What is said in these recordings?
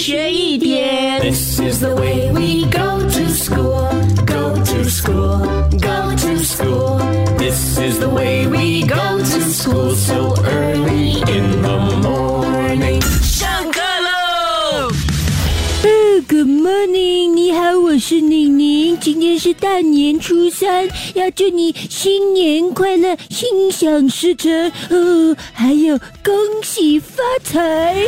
学一点。This is the way we go to school, go to school, go to school. This is the way we go to school so early in the morning. 上课喽！Good morning，你好，我是宁宁。今天是大年初三，要祝你新年快乐，心想事成哦，还有恭喜发财。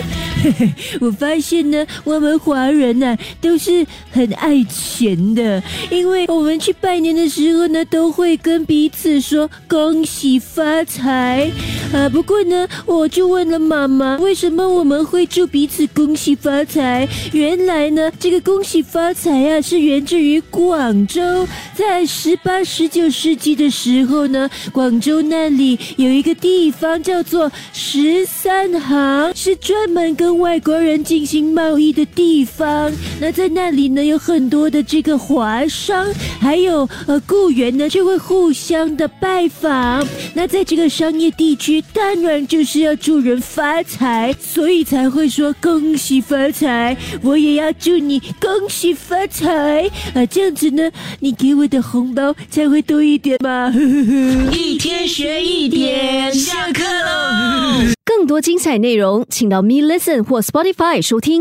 我发现呢，我们华人啊、都是很爱钱的，因为我们去拜年的时候呢，都会跟彼此说恭喜发财。啊，不过呢，我就问了妈妈，为什么我们会祝彼此恭喜发财？原来呢，这个恭喜发财啊，是源自于广州，在十八、十九世纪的时候呢，广州那里有一个地方叫做十三行，是专门跟外国人进行贸易的地方。那在那里呢，有很多的这个华商，还有呃雇员呢，就会互相的拜访。那在这个商业地区，当然就是要祝人发财，所以才会说恭喜发财。我也要祝你恭喜发财啊！这样子呢，你给我的红包才会多一点嘛。呵呵呵。一天学一点，下课喽！更多精彩内容，请到 Me Listen 或 Spotify 收听。